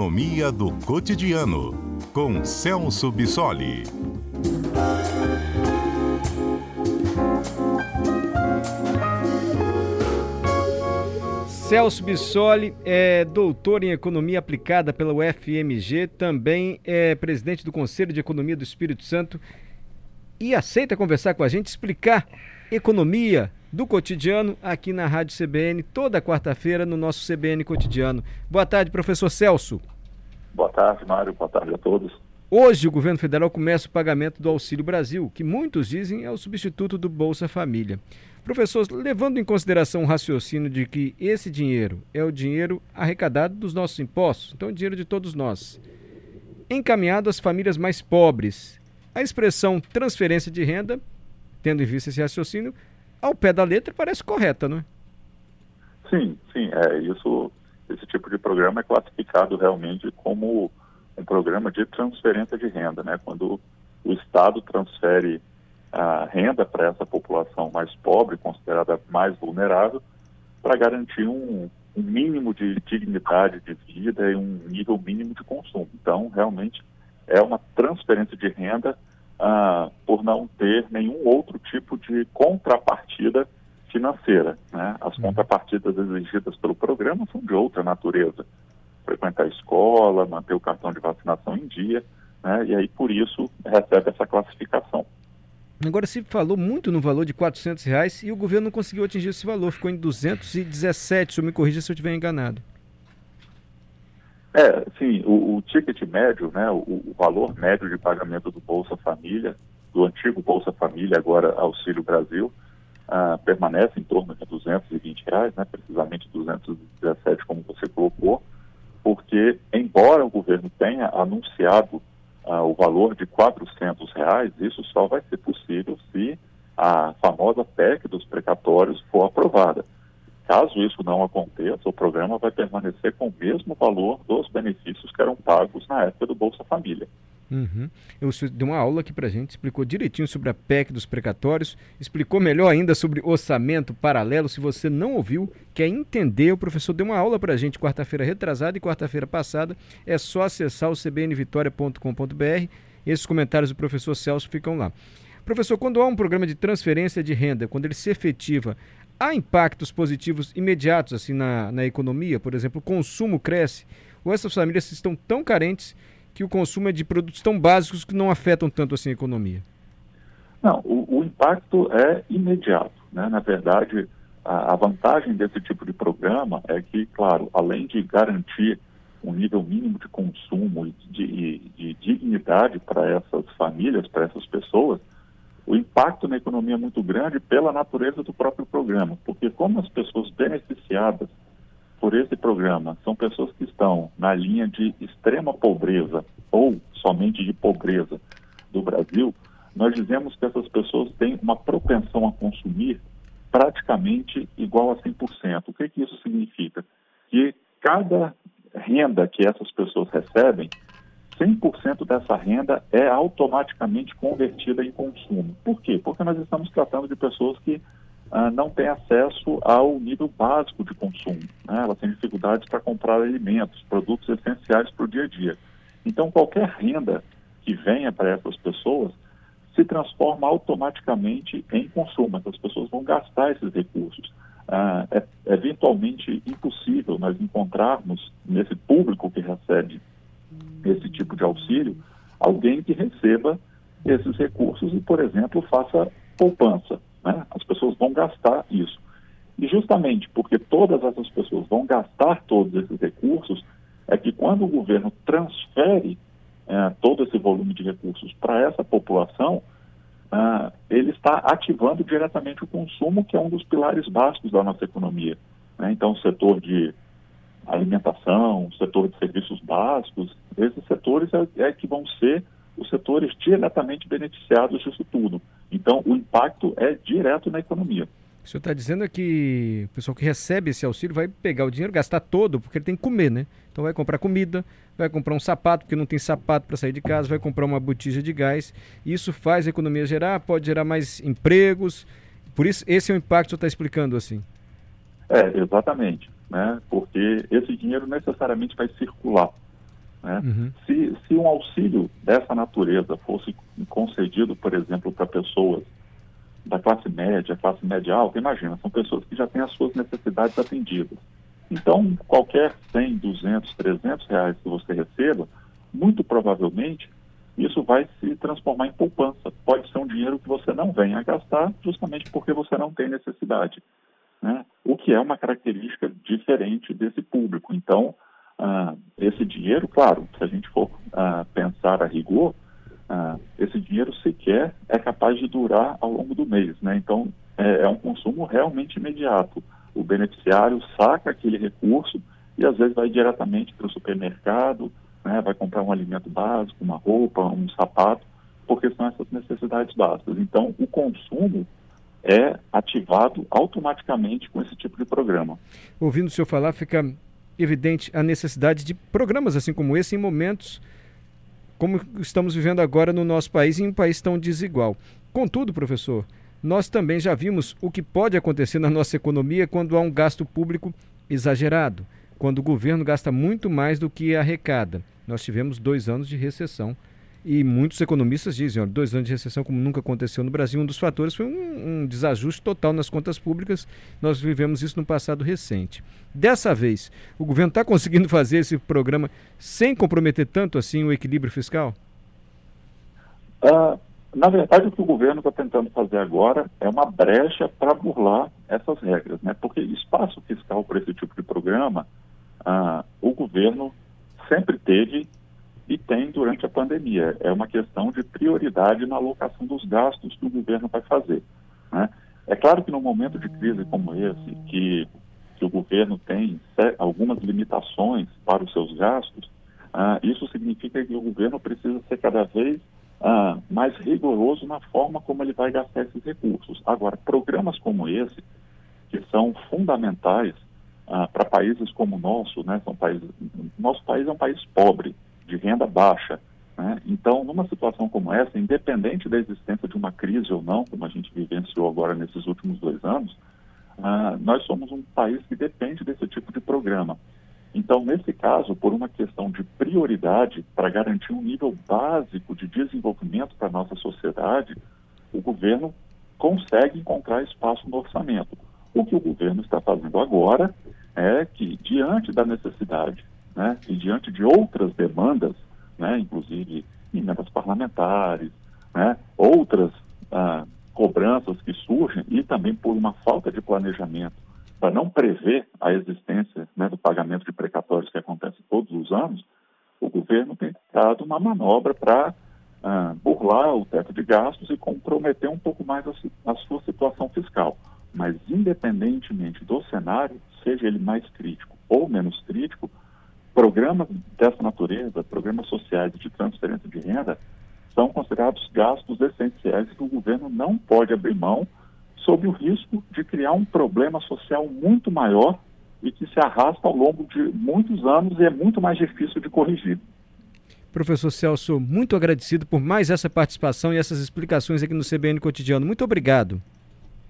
Economia do Cotidiano, com Celso Bissoli. Celso Bissoli é doutor em Economia Aplicada pela UFMG, também é presidente do Conselho de Economia do Espírito Santo e aceita conversar com a gente, explicar economia do cotidiano aqui na Rádio CBN, toda quarta-feira no nosso CBN Cotidiano. Boa tarde, professor Celso. Boa tarde, Mário. Boa tarde a todos. Hoje o governo federal começa o pagamento do Auxílio Brasil, que muitos dizem é o substituto do Bolsa Família. Professor, levando em consideração o raciocínio de que esse dinheiro é o dinheiro arrecadado dos nossos impostos, então é o dinheiro de todos nós, encaminhado às famílias mais pobres, a expressão transferência de renda, tendo em vista esse raciocínio, ao pé da letra parece correta, não é? Sim, sim. É, isso, esse tipo de programa é classificado realmente como um programa de transferência de renda, né? Quando o Estado transfere a renda para essa população mais pobre, considerada mais vulnerável, para garantir um, um, mínimo de dignidade de vida e um nível mínimo de consumo. Então, realmente, é uma transferência de renda ah, por não ter nenhum outro tipo de contrapartida financeira. Né? As uhum. contrapartidas exigidas pelo programa são de outra natureza frequentar a escola, manter o cartão de vacinação em dia, né? e aí por isso recebe essa classificação. Agora se falou muito no valor de 400 reais e o governo não conseguiu atingir esse valor, ficou em 217, se eu me corrija se eu estiver enganado. É, sim, o, o ticket médio, né, o, o, valor médio de pagamento do Bolsa Família, do antigo Bolsa Família, agora Auxílio Brasil, ah, permanece em torno de 220 reais, né, precisamente 217, como você colocou, porque, embora o governo tenha anunciado ah, o valor de 400 reais, isso só vai ser possível se a famosa PEC dos precatórios for aprovada. Caso isso não aconteça, o programa vai permanecer com o mesmo valor dos benefícios que eram pagos na época do Bolsa Família. Uhum. Eu deu uma aula aqui para gente, explicou direitinho sobre a PEC dos precatórios, explicou melhor ainda sobre orçamento paralelo. Se você não ouviu, quer entender, o professor deu uma aula para gente quarta-feira retrasada e quarta-feira passada. É só acessar o cbnvitoria.com.br. Esses comentários do professor Celso ficam lá. Professor, quando há um programa de transferência de renda, quando ele se efetiva, há impactos positivos imediatos assim na, na economia? Por exemplo, o consumo cresce? Ou essas famílias estão tão carentes que o consumo é de produtos tão básicos que não afetam tanto assim a economia? Não, o, o impacto é imediato. Né? Na verdade, a, a, vantagem desse tipo de programa é que, claro, além de garantir um nível mínimo de consumo e de, de, de dignidade para essas famílias, para essas pessoas, o impacto na economia é muito grande pela natureza do próprio programa, porque como as pessoas beneficiadas por esse programa são pessoas que estão na linha de extrema pobreza ou somente de pobreza do Brasil, nós dizemos que essas pessoas têm uma propensão a consumir praticamente igual a 100%. O que, que isso significa? Que cada renda que essas pessoas recebem, 100% dessa renda é automaticamente convertida em consumo. Por quê? Porque nós estamos tratando de pessoas que ah, não têm acesso ao nível básico de consumo. Né? Elas têm dificuldades para comprar alimentos, produtos essenciais para o dia a dia. Então, qualquer renda que venha para essas pessoas se transforma automaticamente em consumo. Essas pessoas vão gastar esses recursos. Ah, é, é eventualmente impossível nós encontrarmos nesse público que recebe esse tipo de auxílio alguém que receba esses recursos e, por exemplo, faça poupança. Né? As pessoas vão gastar isso. E justamente porque todas essas pessoas vão gastar todos esses recursos, é que quando o governo transfere é, todo esse volume de recursos para essa população, é, ele está ativando diretamente o consumo, que é um dos pilares básicos da nossa economia. Né? Então, o setor de alimentação, setor de serviços básicos, esses setores é, é que vão ser os setores diretamente beneficiados disso tudo. Então, o impacto é direto na economia. O senhor está dizendo é que o pessoal que recebe esse auxílio vai pegar o dinheiro, gastar todo, porque ele tem que comer, né? Então vai comprar comida, vai comprar um sapato, porque não tem sapato para sair de casa, vai comprar uma botija de gás. Isso faz a economia gerar, pode gerar mais empregos. Por isso, esse é o impacto que o senhor está explicando assim. É, exatamente. Né? Porque esse dinheiro necessariamente vai circular. Né? Uhum. Se, se um auxílio dessa natureza fosse concedido, por exemplo, para pessoas da classe média, classe média alta, imagina, são pessoas que já têm as suas necessidades atendidas. Então, qualquer 100, 200, 300 reais que você receba, muito provavelmente, isso vai se transformar em poupança. Pode ser um dinheiro que você não venha a gastar justamente porque você não tem necessidade. O que é uma característica diferente desse público. Então, ah, esse dinheiro, claro, se a gente for ah, pensar a rigor, ah, esse dinheiro sequer é capaz de durar ao longo do mês. Né? Então, é, é um consumo realmente imediato. O beneficiário saca aquele recurso e às vezes vai diretamente para o supermercado, né? vai comprar um alimento básico, uma roupa, um sapato, porque são essas necessidades básicas. Então, o consumo é ativado automaticamente com esse tipo de programa. Ouvindo o senhor falar, fica evidente a necessidade de programas assim como esse em momentos como estamos vivendo agora no nosso país, em um país tão desigual. Contudo, professor, nós também já vimos o que pode acontecer na nossa economia quando há um gasto público exagerado, quando o governo gasta muito mais do que arrecada. Nós tivemos dois anos de recessão e muitos economistas dizem, olha, dois anos de recessão como nunca aconteceu no Brasil, um dos fatores foi um, um, desajuste total nas contas públicas. Nós vivemos isso no passado recente. Dessa vez, o governo está conseguindo fazer esse programa sem comprometer tanto assim o equilíbrio fiscal? Uh, na verdade, o que o governo está tentando fazer agora é uma brecha para burlar essas regras, né? Porque espaço fiscal para esse tipo de programa, uh, o governo sempre teve e tem durante a pandemia. É uma questão de prioridade na alocação dos gastos que o governo vai fazer. Né? É claro que no momento de crise como esse, que, que o governo tem algumas limitações para os seus gastos, ah, isso significa que o governo precisa ser cada vez ah, mais rigoroso na forma como ele vai gastar esses recursos. Agora, programas como esse, que são fundamentais ah, para países como o nosso, né, são países, nosso país é um país pobre, de renda baixa. Né? Então, numa situação como essa, independente da existência de uma crise ou não, como a gente vivenciou agora nesses últimos dois anos, uh, nós somos um país que depende desse tipo de programa. Então, nesse caso, por uma questão de prioridade para garantir um nível básico de desenvolvimento para a nossa sociedade, o governo consegue encontrar espaço no orçamento. O que o governo está fazendo agora é que, diante da necessidade né, e diante de outras demandas, né, inclusive emendas parlamentares, né, outras ah, cobranças que surgem e também por uma falta de planejamento para não prever a existência né, do pagamento de precatórios que acontece todos os anos, o governo tem dado uma manobra para ah, burlar o teto de gastos e comprometer um pouco mais a, a sua situação fiscal. Mas, independentemente do cenário, seja ele mais crítico ou menos crítico, Programas dessa natureza, programas sociais de transferência de renda, são considerados gastos essenciais que o governo não pode abrir mão, sob o risco de criar um problema social muito maior e que se arrasta ao longo de muitos anos e é muito mais difícil de corrigir. Professor Celso, muito agradecido por mais essa participação e essas explicações aqui no CBN Cotidiano. Muito obrigado.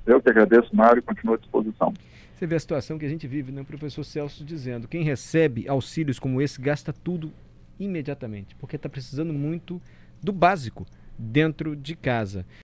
Eu que agradeço, Mário, e continuo à disposição. Você vê a situação que a gente vive, né? O professor Celso dizendo: quem recebe auxílios como esse gasta tudo imediatamente, porque está precisando muito do básico dentro de casa.